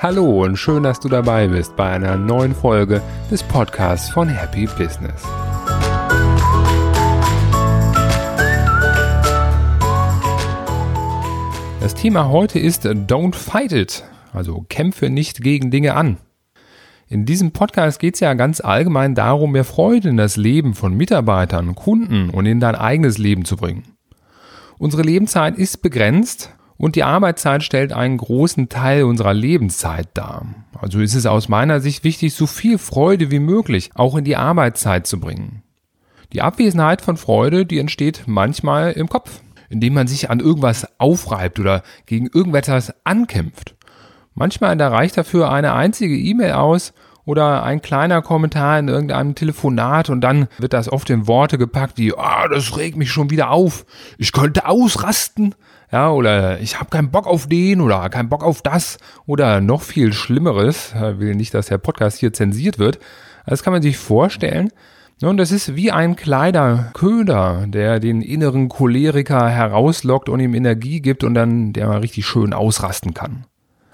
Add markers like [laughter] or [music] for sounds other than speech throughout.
Hallo und schön, dass du dabei bist bei einer neuen Folge des Podcasts von Happy Business. Das Thema heute ist Don't Fight It, also kämpfe nicht gegen Dinge an. In diesem Podcast geht es ja ganz allgemein darum, mehr Freude in das Leben von Mitarbeitern, Kunden und in dein eigenes Leben zu bringen. Unsere Lebenszeit ist begrenzt und die Arbeitszeit stellt einen großen Teil unserer Lebenszeit dar. Also ist es aus meiner Sicht wichtig, so viel Freude wie möglich auch in die Arbeitszeit zu bringen. Die Abwesenheit von Freude, die entsteht manchmal im Kopf, indem man sich an irgendwas aufreibt oder gegen irgendetwas ankämpft. Manchmal reicht dafür eine einzige E-Mail aus oder ein kleiner Kommentar in irgendeinem Telefonat und dann wird das oft in Worte gepackt wie, ah, oh, das regt mich schon wieder auf, ich könnte ausrasten ja, oder ich habe keinen Bock auf den oder keinen Bock auf das oder noch viel Schlimmeres, ich will nicht, dass der Podcast hier zensiert wird, das kann man sich vorstellen. Und das ist wie ein kleiner Köder, der den inneren Choleriker herauslockt und ihm Energie gibt und dann der mal richtig schön ausrasten kann.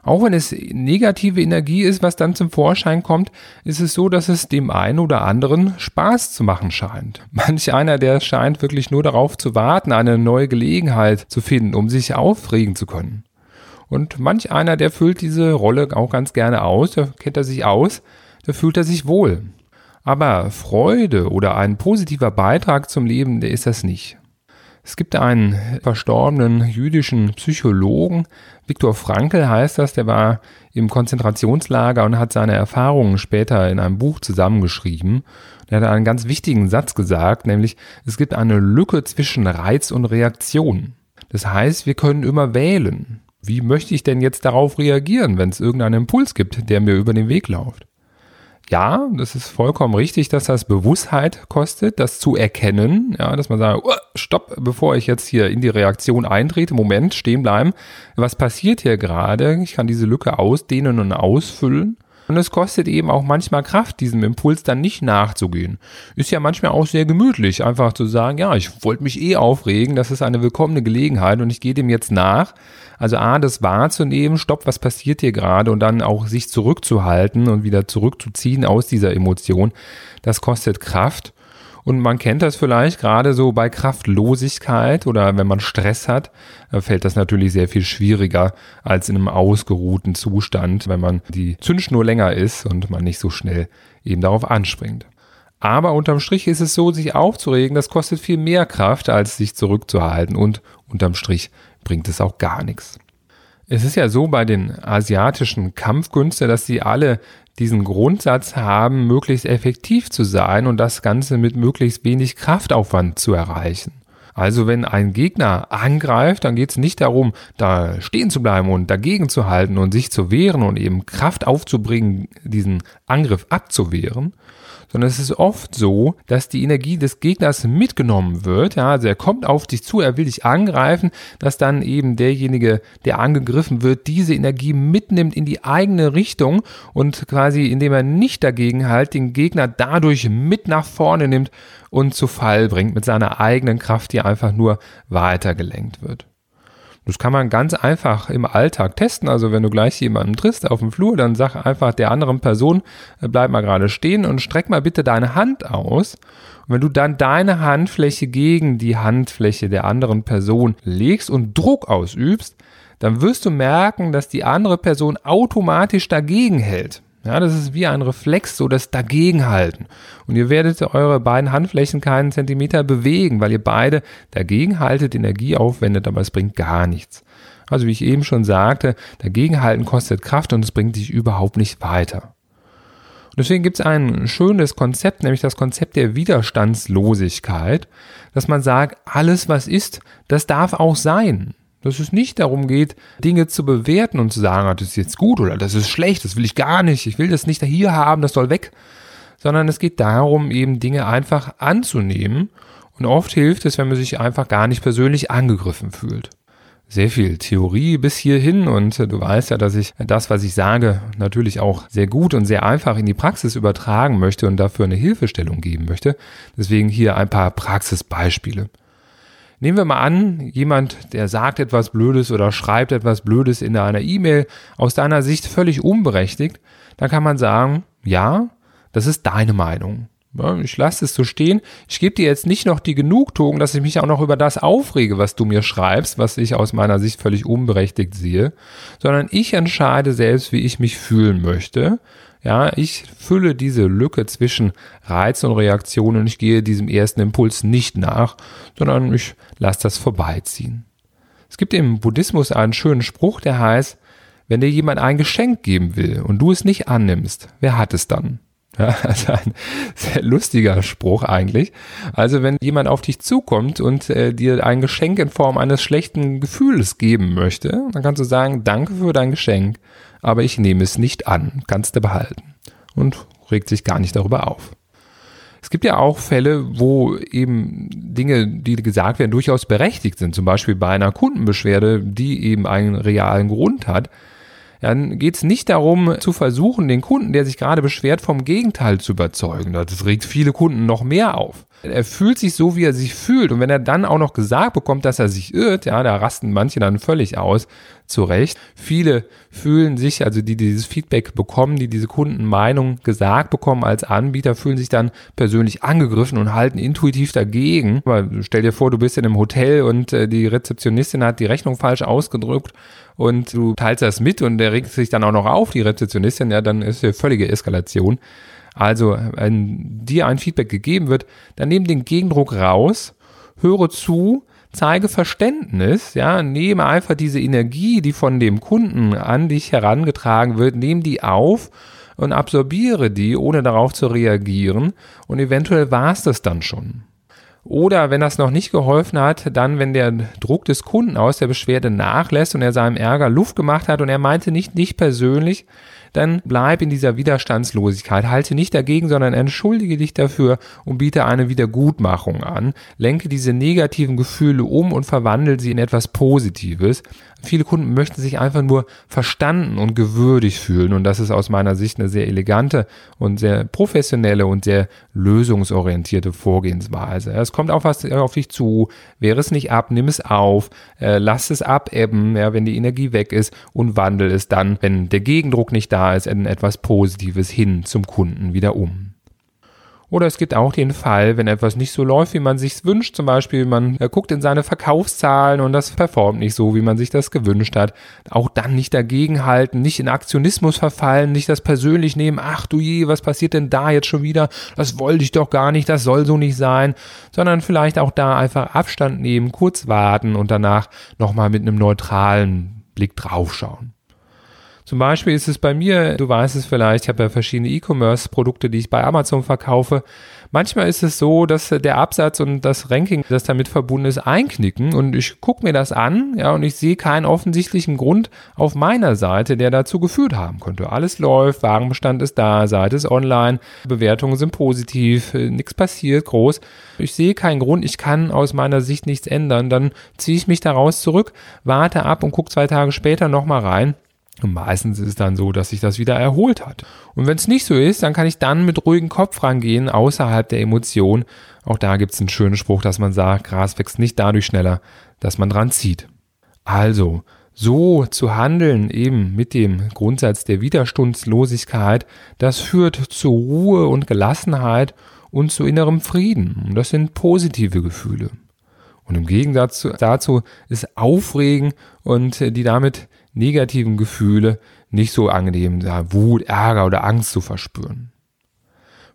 Auch wenn es negative Energie ist, was dann zum Vorschein kommt, ist es so, dass es dem einen oder anderen Spaß zu machen scheint. [laughs] Manch einer, der scheint wirklich nur darauf zu warten, eine neue Gelegenheit zu finden, um sich aufregen zu können. Und manch einer, der füllt diese Rolle auch ganz gerne aus, da kennt er sich aus, da fühlt er sich wohl. Aber Freude oder ein positiver Beitrag zum Leben, der ist das nicht. Es gibt einen verstorbenen jüdischen Psychologen, Viktor Frankl heißt das, der war im Konzentrationslager und hat seine Erfahrungen später in einem Buch zusammengeschrieben. Er hat einen ganz wichtigen Satz gesagt, nämlich es gibt eine Lücke zwischen Reiz und Reaktion. Das heißt, wir können immer wählen. Wie möchte ich denn jetzt darauf reagieren, wenn es irgendeinen Impuls gibt, der mir über den Weg läuft? Ja, das ist vollkommen richtig, dass das Bewusstheit kostet, das zu erkennen, ja, dass man sagt, stopp, bevor ich jetzt hier in die Reaktion eintrete, Moment, stehen bleiben. Was passiert hier gerade? Ich kann diese Lücke ausdehnen und ausfüllen. Und es kostet eben auch manchmal Kraft, diesem Impuls dann nicht nachzugehen. Ist ja manchmal auch sehr gemütlich, einfach zu sagen, ja, ich wollte mich eh aufregen, das ist eine willkommene Gelegenheit und ich gehe dem jetzt nach. Also A, das wahrzunehmen, stopp, was passiert hier gerade und dann auch sich zurückzuhalten und wieder zurückzuziehen aus dieser Emotion, das kostet Kraft. Und man kennt das vielleicht gerade so bei Kraftlosigkeit oder wenn man Stress hat, fällt das natürlich sehr viel schwieriger als in einem ausgeruhten Zustand, wenn man die Zündschnur länger ist und man nicht so schnell eben darauf anspringt. Aber unterm Strich ist es so, sich aufzuregen, das kostet viel mehr Kraft, als sich zurückzuhalten und unterm Strich bringt es auch gar nichts. Es ist ja so bei den asiatischen Kampfkünsten, dass sie alle diesen Grundsatz haben, möglichst effektiv zu sein und das Ganze mit möglichst wenig Kraftaufwand zu erreichen. Also wenn ein Gegner angreift, dann geht es nicht darum, da stehen zu bleiben und dagegen zu halten und sich zu wehren und eben Kraft aufzubringen, diesen Angriff abzuwehren, sondern es ist oft so, dass die Energie des Gegners mitgenommen wird. Ja, also er kommt auf dich zu, er will dich angreifen, dass dann eben derjenige, der angegriffen wird, diese Energie mitnimmt in die eigene Richtung und quasi, indem er nicht dagegen halt, den Gegner dadurch mit nach vorne nimmt und zu Fall bringt mit seiner eigenen Kraft, die einfach nur weitergelenkt wird. Das kann man ganz einfach im Alltag testen. Also wenn du gleich jemanden triffst auf dem Flur, dann sag einfach der anderen Person, äh, bleib mal gerade stehen und streck mal bitte deine Hand aus. Und wenn du dann deine Handfläche gegen die Handfläche der anderen Person legst und Druck ausübst, dann wirst du merken, dass die andere Person automatisch dagegen hält. Ja, das ist wie ein Reflex, so das Dagegenhalten. Und ihr werdet eure beiden Handflächen keinen Zentimeter bewegen, weil ihr beide dagegenhaltet, Energie aufwendet, aber es bringt gar nichts. Also wie ich eben schon sagte, dagegenhalten kostet Kraft und es bringt dich überhaupt nicht weiter. Und deswegen gibt es ein schönes Konzept, nämlich das Konzept der Widerstandslosigkeit, dass man sagt, alles was ist, das darf auch sein. Dass es nicht darum geht, Dinge zu bewerten und zu sagen, ah, das ist jetzt gut oder das ist schlecht, das will ich gar nicht, ich will das nicht hier haben, das soll weg. Sondern es geht darum, eben Dinge einfach anzunehmen. Und oft hilft es, wenn man sich einfach gar nicht persönlich angegriffen fühlt. Sehr viel Theorie bis hierhin und du weißt ja, dass ich das, was ich sage, natürlich auch sehr gut und sehr einfach in die Praxis übertragen möchte und dafür eine Hilfestellung geben möchte. Deswegen hier ein paar Praxisbeispiele. Nehmen wir mal an, jemand, der sagt etwas Blödes oder schreibt etwas Blödes in einer E-Mail, aus deiner Sicht völlig unberechtigt, dann kann man sagen, ja, das ist deine Meinung. Ich lasse es so stehen. Ich gebe dir jetzt nicht noch die Genugtuung, dass ich mich auch noch über das aufrege, was du mir schreibst, was ich aus meiner Sicht völlig unberechtigt sehe, sondern ich entscheide selbst, wie ich mich fühlen möchte. Ja, ich fülle diese Lücke zwischen Reiz und Reaktion und ich gehe diesem ersten Impuls nicht nach, sondern ich lasse das vorbeiziehen. Es gibt im Buddhismus einen schönen Spruch, der heißt, wenn dir jemand ein Geschenk geben will und du es nicht annimmst, wer hat es dann? Ja, [laughs] also ein sehr lustiger Spruch eigentlich. Also wenn jemand auf dich zukommt und äh, dir ein Geschenk in Form eines schlechten Gefühls geben möchte, dann kannst du sagen, danke für dein Geschenk, aber ich nehme es nicht an, kannst du behalten. Und regt sich gar nicht darüber auf. Es gibt ja auch Fälle, wo eben Dinge, die gesagt werden, durchaus berechtigt sind. Zum Beispiel bei einer Kundenbeschwerde, die eben einen realen Grund hat dann geht es nicht darum zu versuchen, den Kunden, der sich gerade beschwert, vom Gegenteil zu überzeugen. Das regt viele Kunden noch mehr auf. Er fühlt sich so, wie er sich fühlt. Und wenn er dann auch noch gesagt bekommt, dass er sich irrt, ja, da rasten manche dann völlig aus. Zu Recht. Viele fühlen sich, also die dieses Feedback bekommen, die diese Kundenmeinung gesagt bekommen als Anbieter, fühlen sich dann persönlich angegriffen und halten intuitiv dagegen. Aber stell dir vor, du bist in einem Hotel und äh, die Rezeptionistin hat die Rechnung falsch ausgedrückt und du teilst das mit und der regt sich dann auch noch auf, die Rezeptionistin, ja, dann ist ja völlige Eskalation. Also, wenn dir ein Feedback gegeben wird, dann nimm den Gegendruck raus, höre zu, zeige Verständnis, ja, nehme einfach diese Energie, die von dem Kunden an dich herangetragen wird, nehme die auf und absorbiere die, ohne darauf zu reagieren und eventuell war es das dann schon. Oder wenn das noch nicht geholfen hat, dann, wenn der Druck des Kunden aus der Beschwerde nachlässt und er seinem Ärger Luft gemacht hat und er meinte nicht nicht persönlich, dann bleib in dieser Widerstandslosigkeit. Halte nicht dagegen, sondern entschuldige dich dafür und biete eine Wiedergutmachung an. Lenke diese negativen Gefühle um und verwandle sie in etwas Positives. Viele Kunden möchten sich einfach nur verstanden und gewürdigt fühlen und das ist aus meiner Sicht eine sehr elegante und sehr professionelle und sehr lösungsorientierte Vorgehensweise. Es kommt auch was auf dich zu, wehre es nicht ab, nimm es auf, äh, lass es abebben, ja, wenn die Energie weg ist und wandel es dann, wenn der Gegendruck nicht da ist, in etwas Positives hin zum Kunden wieder um. Oder es gibt auch den Fall, wenn etwas nicht so läuft, wie man sich wünscht. Zum Beispiel, man äh, guckt in seine Verkaufszahlen und das performt nicht so, wie man sich das gewünscht hat. Auch dann nicht dagegenhalten, nicht in Aktionismus verfallen, nicht das persönlich nehmen. Ach du je, was passiert denn da jetzt schon wieder? Das wollte ich doch gar nicht, das soll so nicht sein. Sondern vielleicht auch da einfach Abstand nehmen, kurz warten und danach nochmal mit einem neutralen Blick draufschauen. Zum Beispiel ist es bei mir, du weißt es vielleicht, ich habe ja verschiedene E-Commerce-Produkte, die ich bei Amazon verkaufe. Manchmal ist es so, dass der Absatz und das Ranking, das damit verbunden ist, einknicken und ich gucke mir das an, ja, und ich sehe keinen offensichtlichen Grund auf meiner Seite, der dazu geführt haben könnte. Alles läuft, Warenbestand ist da, Seite ist online, Bewertungen sind positiv, nichts passiert groß. Ich sehe keinen Grund, ich kann aus meiner Sicht nichts ändern. Dann ziehe ich mich daraus zurück, warte ab und gucke zwei Tage später nochmal rein und meistens ist es dann so, dass sich das wieder erholt hat. Und wenn es nicht so ist, dann kann ich dann mit ruhigem Kopf rangehen, außerhalb der Emotion. Auch da gibt es einen schönen Spruch, dass man sagt, Gras wächst nicht dadurch schneller, dass man dran zieht. Also, so zu handeln, eben mit dem Grundsatz der Widerstandslosigkeit, das führt zu Ruhe und Gelassenheit und zu innerem Frieden. Und das sind positive Gefühle. Und im Gegensatz dazu ist Aufregen und die damit negativen Gefühle nicht so angenehm, da Wut, Ärger oder Angst zu verspüren.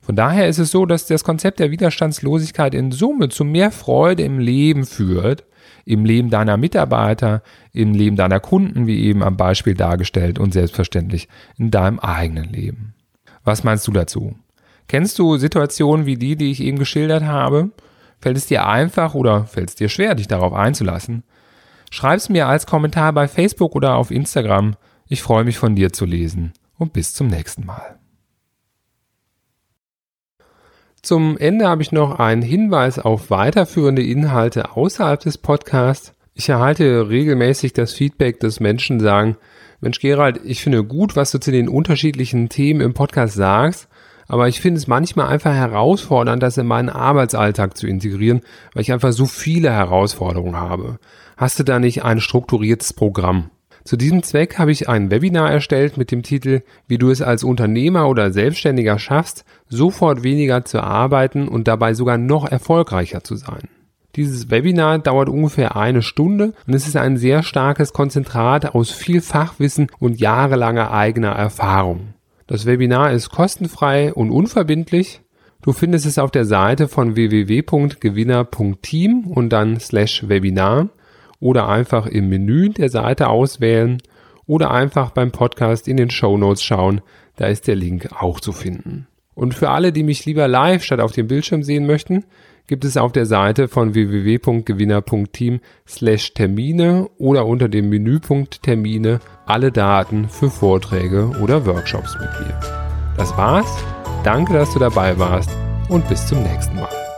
Von daher ist es so, dass das Konzept der Widerstandslosigkeit in Summe zu mehr Freude im Leben führt, im Leben deiner Mitarbeiter, im Leben deiner Kunden, wie eben am Beispiel dargestellt und selbstverständlich in deinem eigenen Leben. Was meinst du dazu? Kennst du Situationen wie die, die ich eben geschildert habe? Fällt es dir einfach oder fällt es dir schwer, dich darauf einzulassen? Schreib's mir als Kommentar bei Facebook oder auf Instagram. Ich freue mich von dir zu lesen und bis zum nächsten Mal. Zum Ende habe ich noch einen Hinweis auf weiterführende Inhalte außerhalb des Podcasts. Ich erhalte regelmäßig das Feedback, dass Menschen sagen, Mensch Gerald, ich finde gut, was du zu den unterschiedlichen Themen im Podcast sagst, Aber ich finde es manchmal einfach herausfordernd, das in meinen Arbeitsalltag zu integrieren, weil ich einfach so viele Herausforderungen habe. Hast du da nicht ein strukturiertes Programm? Zu diesem Zweck habe ich ein Webinar erstellt mit dem Titel Wie du es als Unternehmer oder Selbstständiger schaffst, sofort weniger zu arbeiten und dabei sogar noch erfolgreicher zu sein. Dieses Webinar dauert ungefähr eine Stunde und es ist ein sehr starkes Konzentrat aus viel Fachwissen und jahrelanger eigener Erfahrung. Das Webinar ist kostenfrei und unverbindlich. Du findest es auf der Seite von www.gewinner.team und dann slash Webinar oder einfach im Menü der Seite auswählen oder einfach beim Podcast in den Show Notes schauen, da ist der Link auch zu finden. Und für alle, die mich lieber live statt auf dem Bildschirm sehen möchten, gibt es auf der Seite von www.gewinner.team slash Termine oder unter dem Menüpunkt Termine alle Daten für Vorträge oder Workshops mit mir. Das war's. Danke, dass du dabei warst und bis zum nächsten Mal.